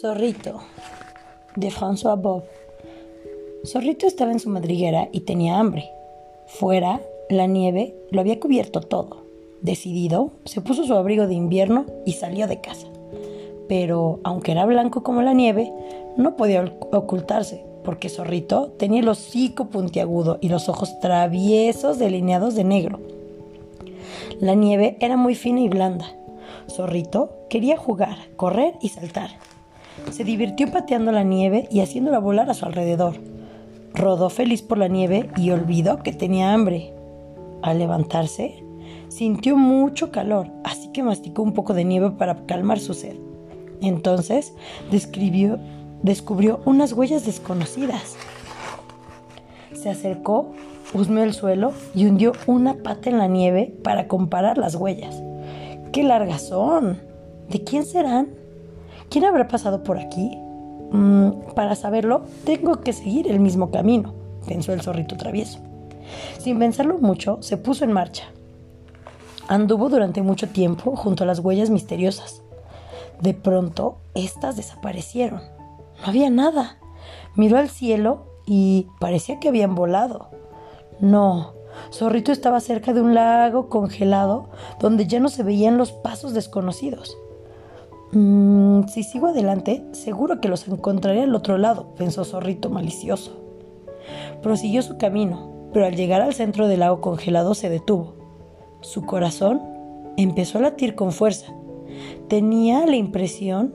Zorrito, de François Bob. Zorrito estaba en su madriguera y tenía hambre. Fuera, la nieve lo había cubierto todo. Decidido, se puso su abrigo de invierno y salió de casa. Pero, aunque era blanco como la nieve, no podía ocultarse, porque Zorrito tenía el hocico puntiagudo y los ojos traviesos delineados de negro. La nieve era muy fina y blanda. Zorrito quería jugar, correr y saltar. Se divirtió pateando la nieve y haciéndola volar a su alrededor. Rodó feliz por la nieve y olvidó que tenía hambre. Al levantarse, sintió mucho calor, así que masticó un poco de nieve para calmar su sed. Entonces describió, descubrió unas huellas desconocidas. Se acercó, husmeó el suelo y hundió una pata en la nieve para comparar las huellas. ¡Qué largas son! ¿De quién serán? ¿Quién habrá pasado por aquí? Mm, para saberlo, tengo que seguir el mismo camino, pensó el zorrito travieso. Sin pensarlo mucho, se puso en marcha. Anduvo durante mucho tiempo junto a las huellas misteriosas. De pronto, éstas desaparecieron. No había nada. Miró al cielo y parecía que habían volado. No, Zorrito estaba cerca de un lago congelado donde ya no se veían los pasos desconocidos. Mm, si sigo adelante, seguro que los encontraré al otro lado, pensó Zorrito malicioso. Prosiguió su camino, pero al llegar al centro del lago congelado se detuvo. Su corazón empezó a latir con fuerza. Tenía la impresión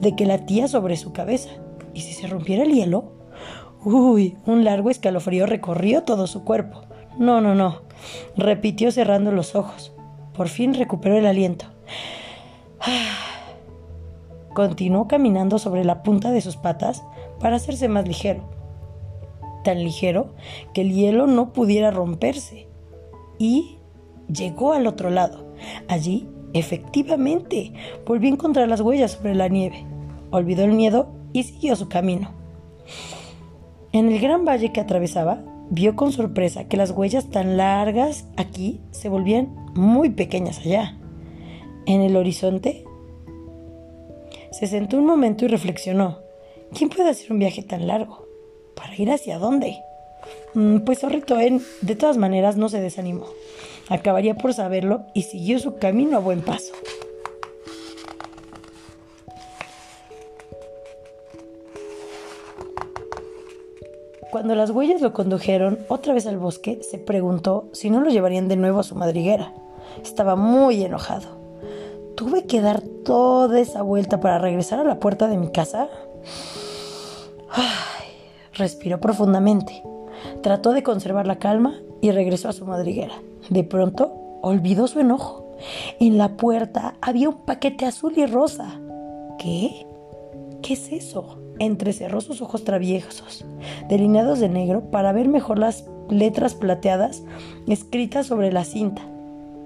de que latía sobre su cabeza. ¿Y si se rompiera el hielo? Uy, un largo escalofrío recorrió todo su cuerpo. No, no, no, repitió cerrando los ojos. Por fin recuperó el aliento. Continuó caminando sobre la punta de sus patas para hacerse más ligero. Tan ligero que el hielo no pudiera romperse. Y llegó al otro lado. Allí, efectivamente, volvió a encontrar las huellas sobre la nieve. Olvidó el miedo y siguió su camino. En el gran valle que atravesaba, vio con sorpresa que las huellas tan largas aquí se volvían muy pequeñas allá. En el horizonte se sentó un momento y reflexionó. ¿Quién puede hacer un viaje tan largo? ¿Para ir hacia dónde? Mm, pues Zorrito de todas maneras, no se desanimó. Acabaría por saberlo y siguió su camino a buen paso. Cuando las huellas lo condujeron otra vez al bosque, se preguntó si no lo llevarían de nuevo a su madriguera. Estaba muy enojado. Tuve que dar toda esa vuelta para regresar a la puerta de mi casa. respiró profundamente. Trató de conservar la calma y regresó a su madriguera. De pronto, olvidó su enojo. En la puerta había un paquete azul y rosa. ¿Qué? ¿Qué es eso? Entrecerró sus ojos traviesos, delineados de negro, para ver mejor las letras plateadas escritas sobre la cinta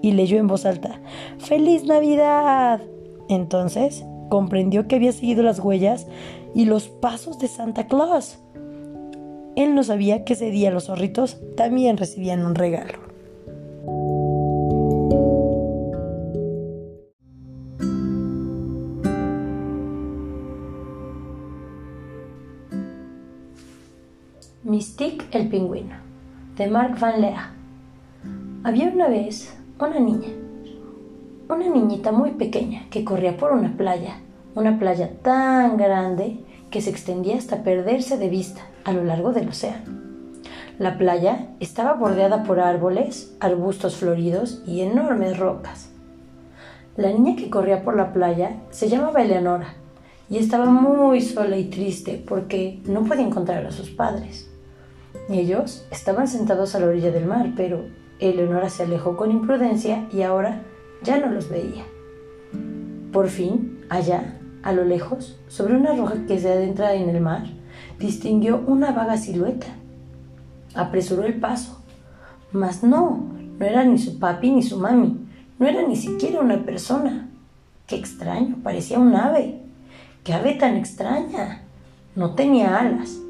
y leyó en voz alta, ¡Feliz Navidad! Entonces comprendió que había seguido las huellas y los pasos de Santa Claus. Él no sabía que ese día los zorritos también recibían un regalo. Mystique el pingüino, de Mark Van Lea. Había una vez una niña. Una niñita muy pequeña que corría por una playa, una playa tan grande que se extendía hasta perderse de vista a lo largo del océano. La playa estaba bordeada por árboles, arbustos floridos y enormes rocas. La niña que corría por la playa se llamaba Eleonora y estaba muy sola y triste porque no podía encontrar a sus padres. Ellos estaban sentados a la orilla del mar, pero Eleonora se alejó con imprudencia y ahora ya no los veía. Por fin, allá, a lo lejos, sobre una roca que se adentra en el mar, distinguió una vaga silueta. Apresuró el paso. Mas no, no era ni su papi ni su mami, no era ni siquiera una persona. Qué extraño, parecía un ave. ¡Qué ave tan extraña! No tenía alas,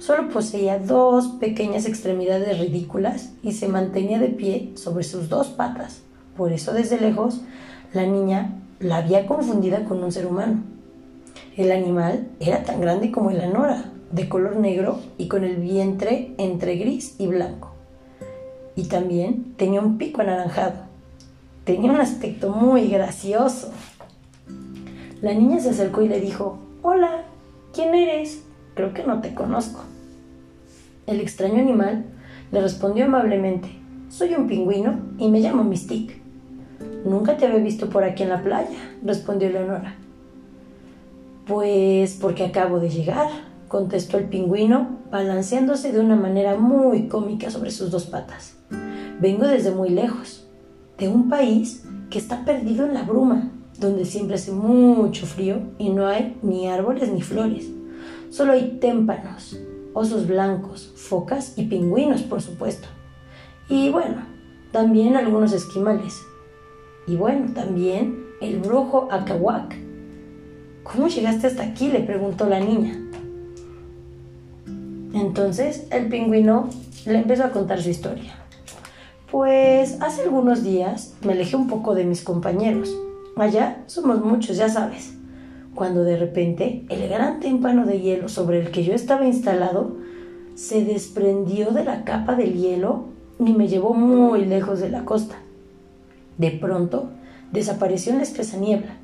Solo poseía dos pequeñas extremidades ridículas y se mantenía de pie sobre sus dos patas. Por eso desde lejos la niña la había confundida con un ser humano. El animal era tan grande como el anora, de color negro y con el vientre entre gris y blanco. Y también tenía un pico anaranjado. Tenía un aspecto muy gracioso. La niña se acercó y le dijo, Hola, ¿quién eres? Creo que no te conozco. El extraño animal le respondió amablemente, Soy un pingüino y me llamo Mystique. Nunca te había visto por aquí en la playa, respondió Leonora. Pues porque acabo de llegar, contestó el pingüino, balanceándose de una manera muy cómica sobre sus dos patas. Vengo desde muy lejos, de un país que está perdido en la bruma, donde siempre hace mucho frío y no hay ni árboles ni flores. Solo hay témpanos, osos blancos, focas y pingüinos, por supuesto. Y bueno, también algunos esquimales. Y bueno, también el brujo Akawak. ¿Cómo llegaste hasta aquí? le preguntó la niña. Entonces el pingüino le empezó a contar su historia. Pues hace algunos días me alejé un poco de mis compañeros. Allá somos muchos, ya sabes. Cuando de repente el gran témpano de hielo sobre el que yo estaba instalado se desprendió de la capa del hielo y me llevó muy lejos de la costa. De pronto desapareció en la espesa niebla.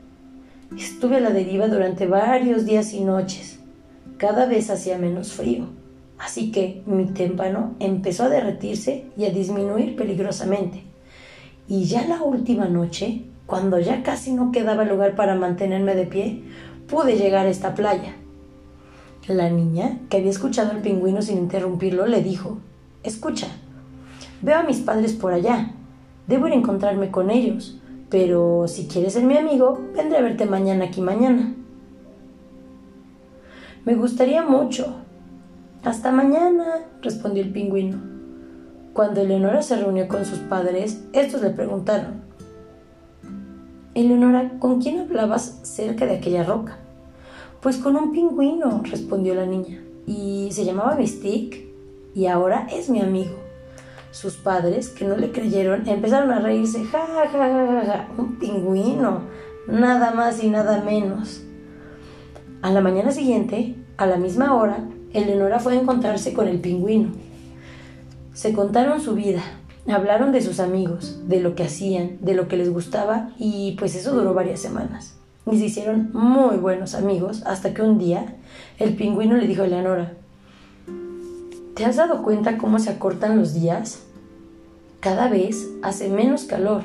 Estuve a la deriva durante varios días y noches. Cada vez hacía menos frío Así que mi témpano empezó a derretirse y a disminuir peligrosamente. Y ya la última noche, cuando ya casi no quedaba lugar para mantenerme de pie, pude llegar a esta playa. La niña, que había escuchado al pingüino sin interrumpirlo, le dijo, Escucha, veo a mis padres por allá. Debo ir a encontrarme con ellos, pero si quieres ser mi amigo, vendré a verte mañana aquí mañana. Me gustaría mucho, hasta mañana, respondió el pingüino. Cuando Eleonora se reunió con sus padres, estos le preguntaron, Eleonora, ¿con quién hablabas cerca de aquella roca? Pues con un pingüino, respondió la niña, y se llamaba Mystique, y ahora es mi amigo. Sus padres, que no le creyeron, empezaron a reírse, ja, ja, ja, ja, un pingüino, nada más y nada menos. A la mañana siguiente, a la misma hora, Eleonora fue a encontrarse con el pingüino. Se contaron su vida, hablaron de sus amigos, de lo que hacían, de lo que les gustaba y pues eso duró varias semanas. Y se hicieron muy buenos amigos hasta que un día el pingüino le dijo a Eleonora, ¿te has dado cuenta cómo se acortan los días? Cada vez hace menos calor.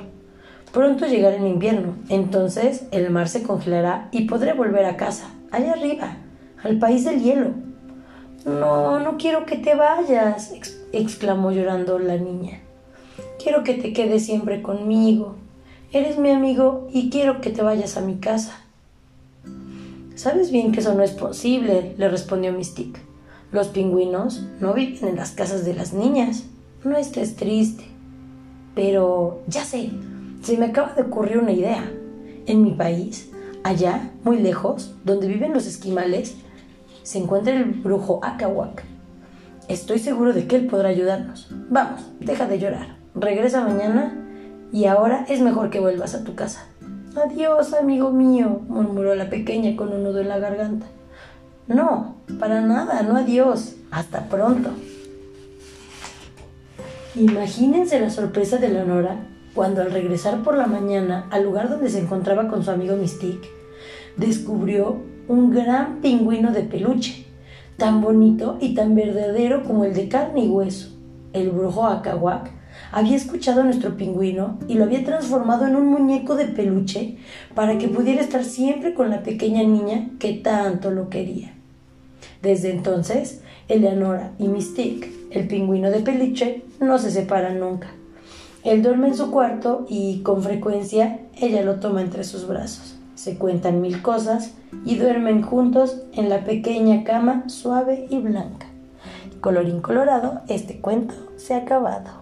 Pronto llegará el invierno, entonces el mar se congelará y podré volver a casa, allá arriba, al país del hielo. No, no quiero que te vayas, exclamó llorando la niña. Quiero que te quedes siempre conmigo. Eres mi amigo y quiero que te vayas a mi casa. Sabes bien que eso no es posible, le respondió Mystique. Los pingüinos no viven en las casas de las niñas. No estés triste. Pero ya sé, se me acaba de ocurrir una idea. En mi país, allá, muy lejos, donde viven los esquimales, se encuentra el brujo Akawak. Estoy seguro de que él podrá ayudarnos. Vamos, deja de llorar. Regresa mañana y ahora es mejor que vuelvas a tu casa. Adiós, amigo mío, murmuró la pequeña con un nudo en la garganta. No, para nada, no adiós. Hasta pronto. Imagínense la sorpresa de Leonora cuando al regresar por la mañana al lugar donde se encontraba con su amigo Mystique, descubrió un gran pingüino de peluche, tan bonito y tan verdadero como el de carne y hueso. El brujo Akawak había escuchado a nuestro pingüino y lo había transformado en un muñeco de peluche para que pudiera estar siempre con la pequeña niña que tanto lo quería. Desde entonces, Eleanora y Mystique, el pingüino de peluche, no se separan nunca. Él duerme en su cuarto y con frecuencia ella lo toma entre sus brazos se cuentan mil cosas y duermen juntos en la pequeña cama suave y blanca. Colorín colorado, este cuento se ha acabado.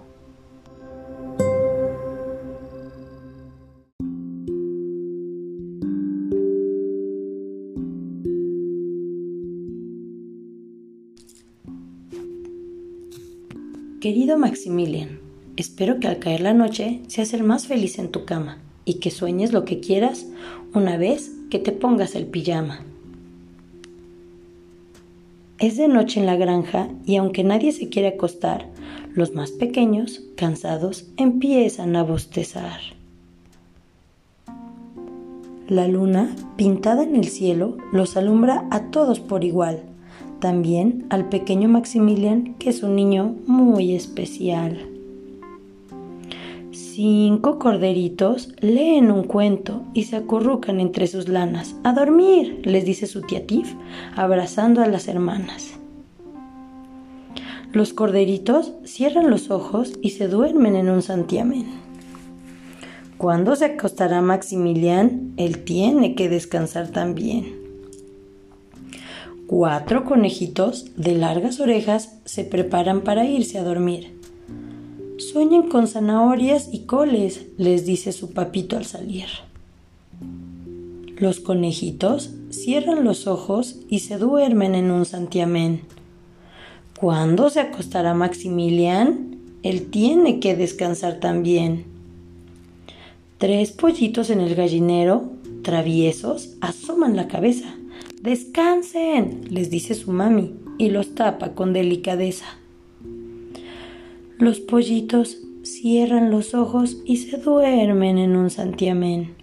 Querido Maximilian, espero que al caer la noche seas el más feliz en tu cama y que sueñes lo que quieras una vez que te pongas el pijama. Es de noche en la granja y aunque nadie se quiere acostar, los más pequeños, cansados, empiezan a bostezar. La luna, pintada en el cielo, los alumbra a todos por igual, también al pequeño Maximilian, que es un niño muy especial. Cinco corderitos leen un cuento y se acurrucan entre sus lanas. A dormir, les dice su tía Tif, abrazando a las hermanas. Los corderitos cierran los ojos y se duermen en un santiamén. ¿Cuándo se acostará Maximilian? Él tiene que descansar también. Cuatro conejitos de largas orejas se preparan para irse a dormir. Sueñan con zanahorias y coles, les dice su papito al salir. Los conejitos cierran los ojos y se duermen en un santiamén. ¿Cuándo se acostará Maximilian? Él tiene que descansar también. Tres pollitos en el gallinero, traviesos, asoman la cabeza. Descansen, les dice su mami, y los tapa con delicadeza. Los pollitos cierran los ojos y se duermen en un santiamén.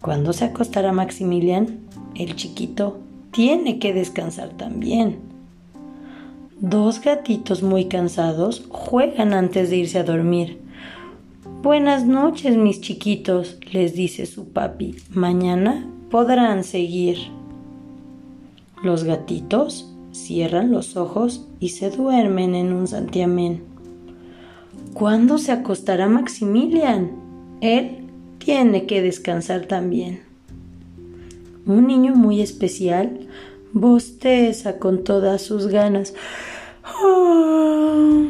Cuando se acostará Maximilian, el chiquito tiene que descansar también. Dos gatitos muy cansados juegan antes de irse a dormir. Buenas noches, mis chiquitos, les dice su papi. Mañana podrán seguir. Los gatitos cierran los ojos y se duermen en un santiamén. ¿Cuándo se acostará Maximilian? Él tiene que descansar también. Un niño muy especial bosteza con todas sus ganas. ¡Ah!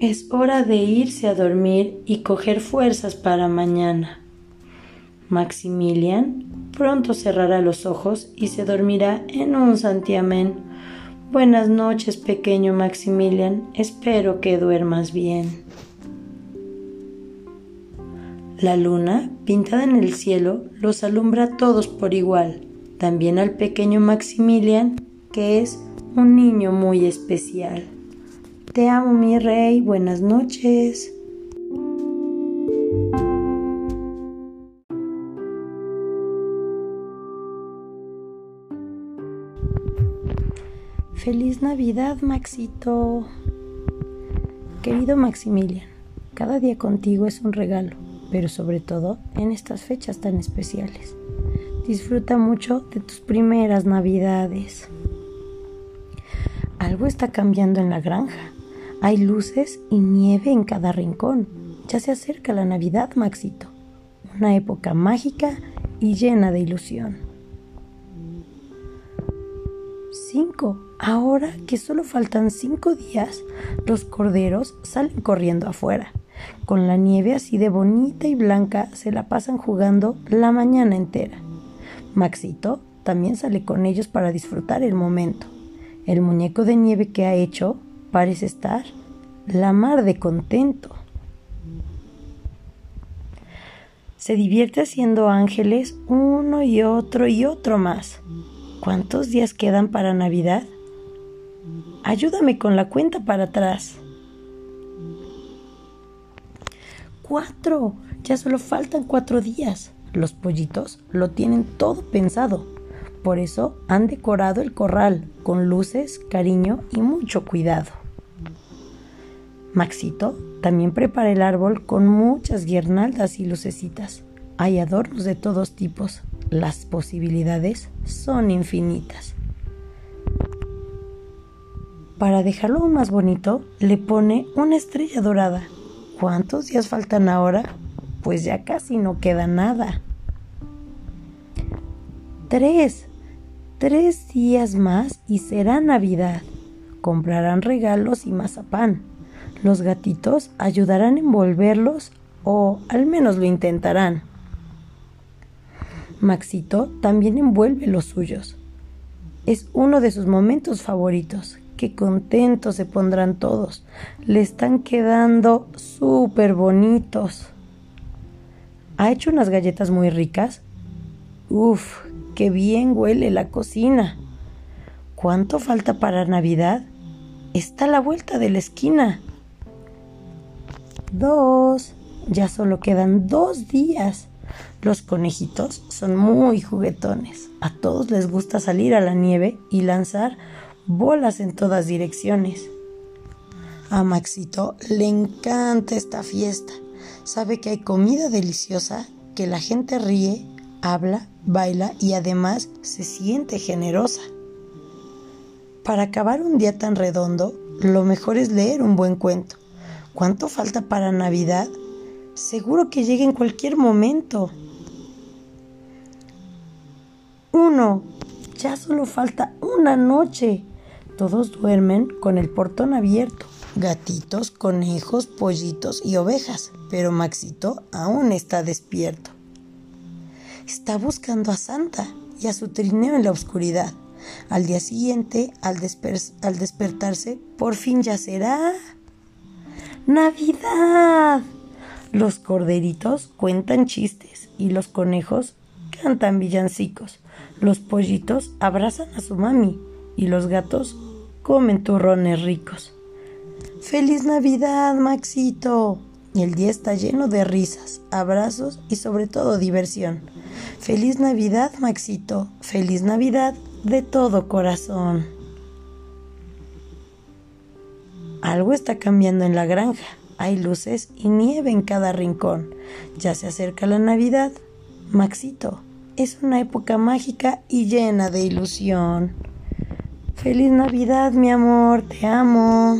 Es hora de irse a dormir y coger fuerzas para mañana. Maximilian pronto cerrará los ojos y se dormirá en un santiamén. Buenas noches, pequeño Maximilian. Espero que duermas bien. La luna, pintada en el cielo, los alumbra a todos por igual, también al pequeño Maximilian, que es un niño muy especial. Te amo mi rey, buenas noches. Feliz Navidad, Maxito. Querido Maximilian, cada día contigo es un regalo, pero sobre todo en estas fechas tan especiales. Disfruta mucho de tus primeras Navidades. Algo está cambiando en la granja. Hay luces y nieve en cada rincón. Ya se acerca la Navidad, Maxito. Una época mágica y llena de ilusión. 5. Ahora que solo faltan cinco días, los corderos salen corriendo afuera. Con la nieve así de bonita y blanca se la pasan jugando la mañana entera. Maxito también sale con ellos para disfrutar el momento. El muñeco de nieve que ha hecho parece estar la mar de contento. Se divierte haciendo ángeles uno y otro y otro más. ¿Cuántos días quedan para Navidad? Ayúdame con la cuenta para atrás. Cuatro. Ya solo faltan cuatro días. Los pollitos lo tienen todo pensado. Por eso han decorado el corral con luces, cariño y mucho cuidado. Maxito también prepara el árbol con muchas guirnaldas y lucecitas. Hay adornos de todos tipos. Las posibilidades son infinitas. Para dejarlo aún más bonito, le pone una estrella dorada. ¿Cuántos días faltan ahora? Pues ya casi no queda nada. Tres tres días más y será Navidad. Comprarán regalos y mazapán. Los gatitos ayudarán a envolverlos o al menos lo intentarán. Maxito también envuelve los suyos. Es uno de sus momentos favoritos. Qué contentos se pondrán todos. Le están quedando súper bonitos. ¿Ha hecho unas galletas muy ricas? Uf, qué bien huele la cocina. ¿Cuánto falta para Navidad? Está a la vuelta de la esquina. Dos. Ya solo quedan dos días. Los conejitos son muy juguetones. A todos les gusta salir a la nieve y lanzar bolas en todas direcciones. A Maxito le encanta esta fiesta. Sabe que hay comida deliciosa, que la gente ríe, habla, baila y además se siente generosa. Para acabar un día tan redondo, lo mejor es leer un buen cuento. ¿Cuánto falta para Navidad? Seguro que llega en cualquier momento. Uno. Ya solo falta una noche. Todos duermen con el portón abierto. Gatitos, conejos, pollitos y ovejas. Pero Maxito aún está despierto. Está buscando a Santa y a su trineo en la oscuridad. Al día siguiente, al, al despertarse, por fin ya será Navidad. Los corderitos cuentan chistes y los conejos cantan villancicos. Los pollitos abrazan a su mami y los gatos comen turrones ricos. ¡Feliz Navidad, Maxito! El día está lleno de risas, abrazos y sobre todo diversión. ¡Feliz Navidad, Maxito! ¡Feliz Navidad de todo corazón! Algo está cambiando en la granja. Hay luces y nieve en cada rincón. Ya se acerca la Navidad. Maxito, es una época mágica y llena de ilusión. Feliz Navidad, mi amor, te amo.